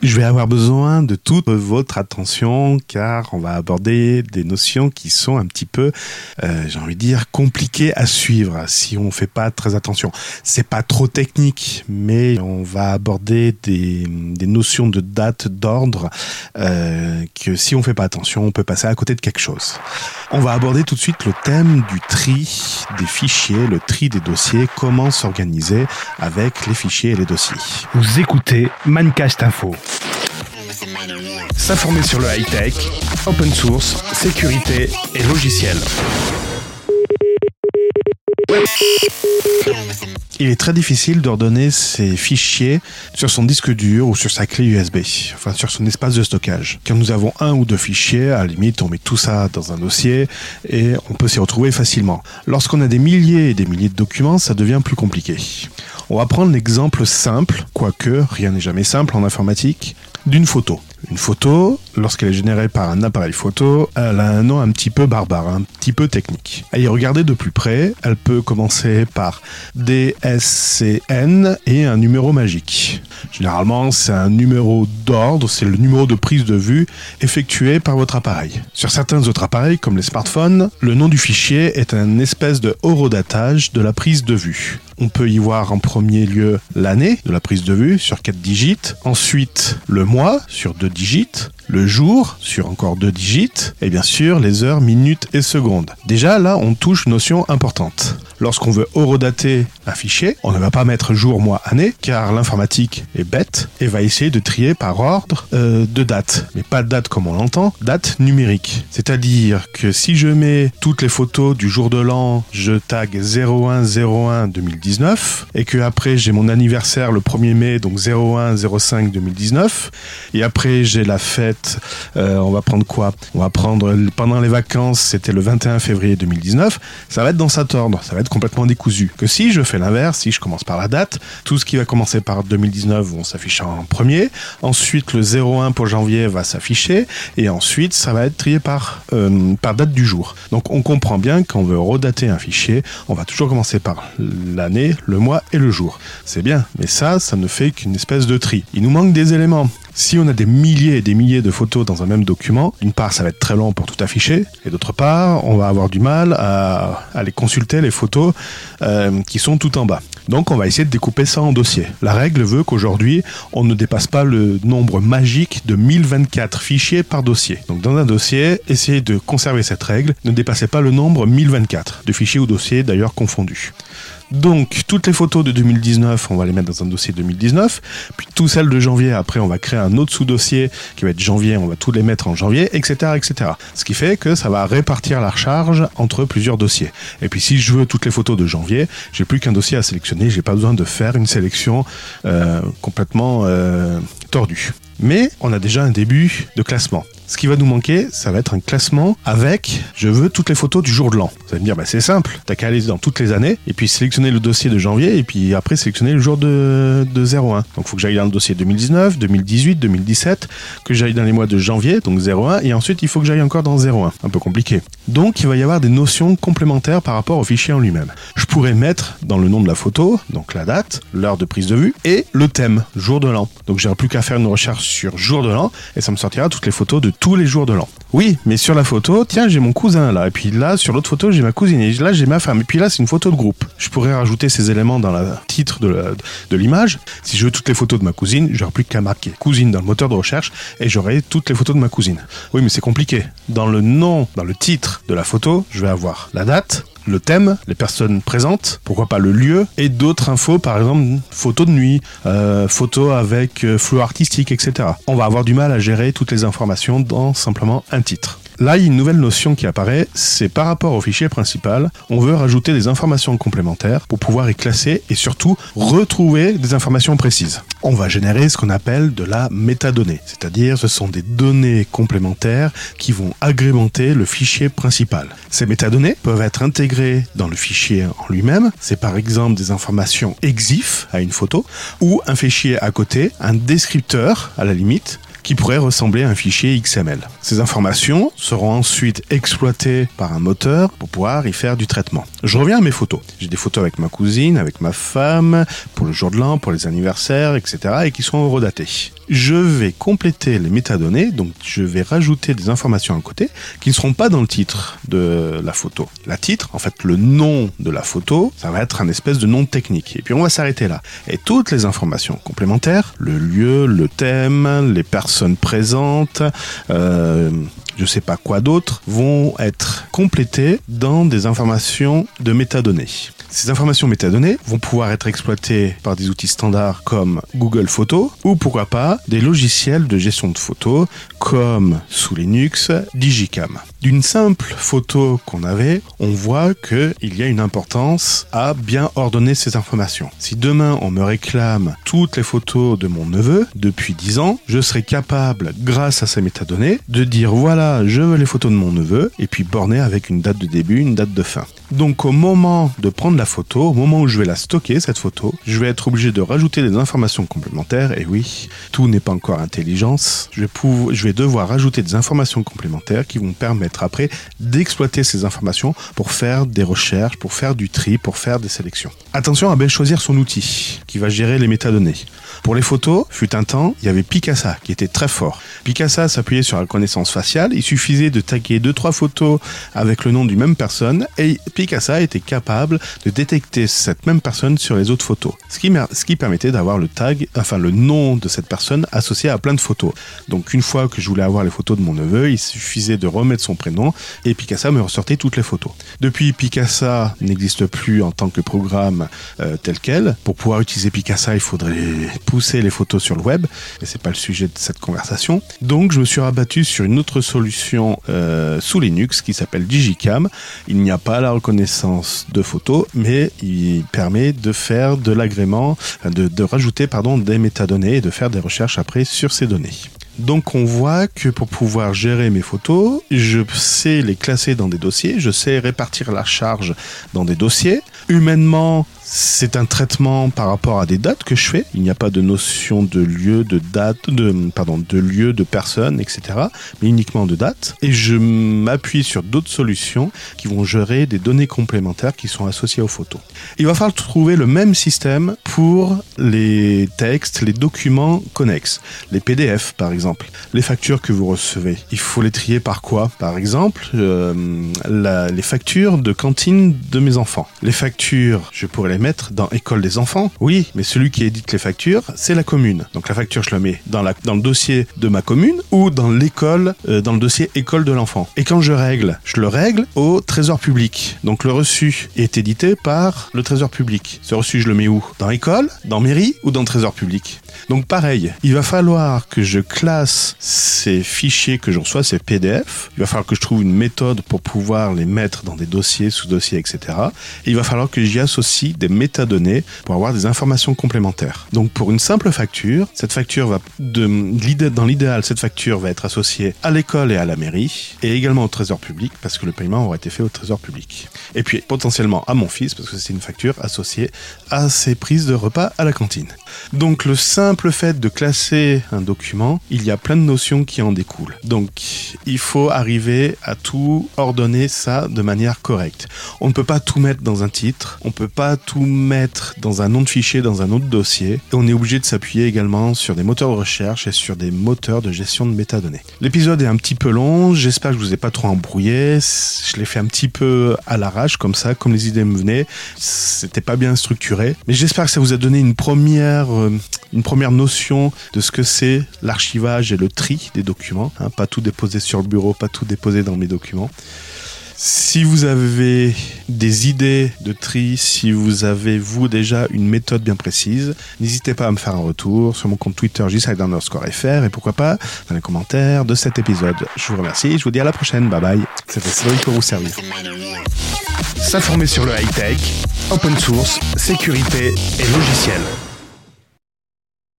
Je vais avoir besoin de toute votre attention car on va aborder des notions qui sont un petit peu, euh, j'ai envie de dire, compliquées à suivre si on fait pas très attention. C'est pas trop technique, mais on va aborder des, des notions de date, d'ordre, euh, que si on fait pas attention, on peut passer à côté de quelque chose. On va aborder tout de suite le thème du tri des fichiers, le tri des dossiers, comment s'organiser avec les fichiers et les dossiers. Vous écoutez Mancast Info. S'informer sur le high-tech, open source, sécurité et logiciel. Il est très difficile d'ordonner ses fichiers sur son disque dur ou sur sa clé USB, enfin sur son espace de stockage. Quand nous avons un ou deux fichiers, à la limite, on met tout ça dans un dossier et on peut s'y retrouver facilement. Lorsqu'on a des milliers et des milliers de documents, ça devient plus compliqué. On va prendre l'exemple simple, quoique rien n'est jamais simple en informatique, d'une photo. Une photo, lorsqu'elle est générée par un appareil photo, elle a un nom un petit peu barbare, un petit peu technique. À y regarder de plus près, elle peut commencer par DSCN et un numéro magique. Généralement, c'est un numéro d'ordre, c'est le numéro de prise de vue effectué par votre appareil. Sur certains autres appareils, comme les smartphones, le nom du fichier est un espèce de horodatage de la prise de vue. On peut y voir en premier lieu l'année de la prise de vue sur 4 digits, ensuite le mois sur 2 digits, le jour sur encore deux digits, et bien sûr les heures, minutes et secondes. Déjà là, on touche une notion importante. Lorsqu'on veut horodater un fichier, on ne va pas mettre jour, mois, année, car l'informatique est bête et va essayer de trier par ordre euh, de date. Mais pas de date comme on l'entend, date numérique. C'est-à-dire que si je mets toutes les photos du jour de l'an, je tag 0101 2019, et que après j'ai mon anniversaire le 1er mai, donc 01 05 2019, et après j'ai la fête, euh, on va prendre quoi On va prendre pendant les vacances, c'était le 21 février 2019, ça va être dans cet ordre, ça va être complètement décousu. Que si je fais l'inverse, si je commence par la date, tout ce qui va commencer par 2019 vont s'afficher en premier, ensuite le 01 pour janvier va s'afficher, et ensuite ça va être trié par, euh, par date du jour. Donc on comprend bien qu'on veut redater un fichier, on va toujours commencer par l'année, le mois et le jour. C'est bien, mais ça, ça ne fait qu'une espèce de tri. Il nous manque des éléments. Si on a des milliers et des milliers de photos dans un même document, d'une part ça va être très long pour tout afficher, et d'autre part on va avoir du mal à aller consulter les photos euh, qui sont tout en bas. Donc on va essayer de découper ça en dossiers. La règle veut qu'aujourd'hui on ne dépasse pas le nombre magique de 1024 fichiers par dossier. Donc dans un dossier, essayez de conserver cette règle, ne dépassez pas le nombre 1024 de fichiers ou dossiers d'ailleurs confondus. Donc, toutes les photos de 2019, on va les mettre dans un dossier 2019. Puis, toutes celles de janvier, après, on va créer un autre sous-dossier qui va être janvier, on va tous les mettre en janvier, etc., etc. Ce qui fait que ça va répartir la recharge entre plusieurs dossiers. Et puis, si je veux toutes les photos de janvier, j'ai plus qu'un dossier à sélectionner, j'ai pas besoin de faire une sélection euh, complètement euh, tordue. Mais on a déjà un début de classement. Ce qui va nous manquer, ça va être un classement avec je veux toutes les photos du jour de l'an. Vous allez me dire, bah, c'est simple, t'as qu'à aller dans toutes les années et puis sélectionner le dossier de janvier et puis après sélectionner le jour de, de 01. Donc il faut que j'aille dans le dossier 2019, 2018, 2017, que j'aille dans les mois de janvier, donc 01, et ensuite il faut que j'aille encore dans 01. Un peu compliqué. Donc il va y avoir des notions complémentaires par rapport au fichier en lui-même. Je pourrais mettre dans le nom de la photo, donc la date, l'heure de prise de vue et le thème, jour de l'an. Donc j'aurai plus qu'à faire une recherche sur jour de l'an et ça me sortira toutes les photos de tous les jours de l'an. Oui, mais sur la photo, tiens, j'ai mon cousin là, et puis là, sur l'autre photo, j'ai ma cousine, et là, j'ai ma femme, et puis là, c'est une photo de groupe. Je pourrais rajouter ces éléments dans le titre de l'image. Si je veux toutes les photos de ma cousine, j'aurai plus qu'à marquer cousine dans le moteur de recherche, et j'aurai toutes les photos de ma cousine. Oui, mais c'est compliqué. Dans le nom, dans le titre de la photo, je vais avoir la date, le thème, les personnes présentes, pourquoi pas le lieu, et d'autres infos, par exemple photos de nuit, euh, photos avec euh, flou artistique, etc. On va avoir du mal à gérer toutes les informations dans simplement un titre. Là, il y a une nouvelle notion qui apparaît, c'est par rapport au fichier principal, on veut rajouter des informations complémentaires pour pouvoir y classer et surtout retrouver des informations précises. On va générer ce qu'on appelle de la métadonnée, c'est-à-dire ce sont des données complémentaires qui vont agrémenter le fichier principal. Ces métadonnées peuvent être intégrées dans le fichier en lui-même, c'est par exemple des informations EXIF à une photo, ou un fichier à côté, un descripteur à la limite, qui pourrait ressembler à un fichier XML. Ces informations seront ensuite exploitées par un moteur pour pouvoir y faire du traitement. Je reviens à mes photos. J'ai des photos avec ma cousine, avec ma femme, pour le jour de l'an, pour les anniversaires, etc. et qui sont redatées. Je vais compléter les métadonnées, donc je vais rajouter des informations à côté qui ne seront pas dans le titre de la photo. La titre, en fait, le nom de la photo, ça va être un espèce de nom technique. Et puis on va s'arrêter là. Et toutes les informations complémentaires, le lieu, le thème, les personnes présentes, euh, je sais pas quoi d'autre, vont être complétées dans des informations de métadonnées. Ces informations métadonnées vont pouvoir être exploitées par des outils standards comme Google Photos ou pourquoi pas des logiciels de gestion de photos comme sous Linux Digicam. D'une simple photo qu'on avait, on voit qu'il y a une importance à bien ordonner ces informations. Si demain on me réclame toutes les photos de mon neveu depuis 10 ans, je serai capable, grâce à ces métadonnées, de dire voilà, je veux les photos de mon neveu et puis borner avec une date de début, une date de fin. Donc au moment de prendre la photo, au moment où je vais la stocker, cette photo, je vais être obligé de rajouter des informations complémentaires. Et oui, tout n'est pas encore intelligence. Je vais, devoir rajouter des informations complémentaires qui vont permettre après d'exploiter ces informations pour faire des recherches, pour faire du tri, pour faire des sélections. Attention à bien choisir son outil qui va gérer les métadonnées. Pour les photos, fut un temps, il y avait Picasa qui était très fort. Picasa s'appuyait sur la connaissance faciale. Il suffisait de taguer deux trois photos avec le nom d'une même personne et Picasa était capable de détecter cette même personne sur les autres photos. Ce qui, permettait d'avoir le tag, enfin le nom de cette personne associé à plein de photos. Donc une fois que je voulais avoir les photos de mon neveu, il suffisait de remettre son prénom et Picasa me ressortait toutes les photos. Depuis, Picasa n'existe plus en tant que programme euh, tel quel. Pour pouvoir utiliser Picasa, il faudrait pousser les photos sur le web, et c'est pas le sujet de cette conversation. Donc je me suis rabattu sur une autre solution euh, sous Linux qui s'appelle Digicam. Il n'y a pas la de photos, mais il permet de faire de l'agrément, de, de rajouter pardon des métadonnées et de faire des recherches après sur ces données. Donc on voit que pour pouvoir gérer mes photos, je sais les classer dans des dossiers, je sais répartir la charge dans des dossiers. Humainement, c'est un traitement par rapport à des dates que je fais. Il n'y a pas de notion de lieu, de date, de pardon, de lieu, de personne, etc. Mais uniquement de date. Et je m'appuie sur d'autres solutions qui vont gérer des données complémentaires qui sont associées aux photos. Il va falloir trouver le même système pour les textes, les documents connexes, les PDF par exemple, les factures que vous recevez. Il faut les trier par quoi? Par exemple, euh, les factures de cantine de mes enfants. Les factures, je pourrais les mettre dans école des enfants? Oui, mais celui qui édite les factures, c'est la commune. Donc la facture, je la mets dans, le dossier de ma commune ou dans l'école, euh, dans le dossier école de l'enfant. Et quand je règle, je le règle au trésor public. Donc le reçu est édité par le trésor public. Ce reçu, je le mets où? Dans école, dans mairie ou dans trésor public? Donc pareil, il va falloir que je classe ces fichiers que je reçois, ces PDF. Il va falloir que je trouve une méthode pour pouvoir les mettre dans des dossiers, sous-dossiers, etc. Et il va falloir que j'y associe des métadonnées pour avoir des informations complémentaires. Donc pour une simple facture, cette facture va dans l'idéal, cette facture va être associée à l'école et à la mairie et également au trésor public parce que le paiement aura été fait au trésor public. Et puis potentiellement à mon fils parce que c'est une facture associée à ses prises de repas à la cantine. Donc le simple fait de classer un document, il y a plein de notions qui en découlent. Donc il faut arriver à tout ordonner ça de manière correcte. On ne peut pas tout mettre dans un titre, on ne peut pas tout mettre dans un nom de fichier, dans un autre dossier, on est obligé de s'appuyer également sur des moteurs de recherche et sur des moteurs de gestion de métadonnées. L'épisode est un petit peu long, j'espère que je vous ai pas trop embrouillé, je l'ai fait un petit peu à l'arrache comme ça, comme les idées me venaient, c'était pas bien structuré, mais j'espère que ça vous a donné une première, euh, une première notion de ce que c'est l'archivage et le tri des documents. Hein, pas tout déposer sur le bureau, pas tout déposer dans mes documents. Si vous avez des idées de tri, si vous avez vous déjà une méthode bien précise, n'hésitez pas à me faire un retour sur mon compte Twitter fr et pourquoi pas dans les commentaires de cet épisode. Je vous remercie, je vous dis à la prochaine, bye bye. C'était Cédric pour vous servir. S'informer sur le high-tech, open source, sécurité et logiciel.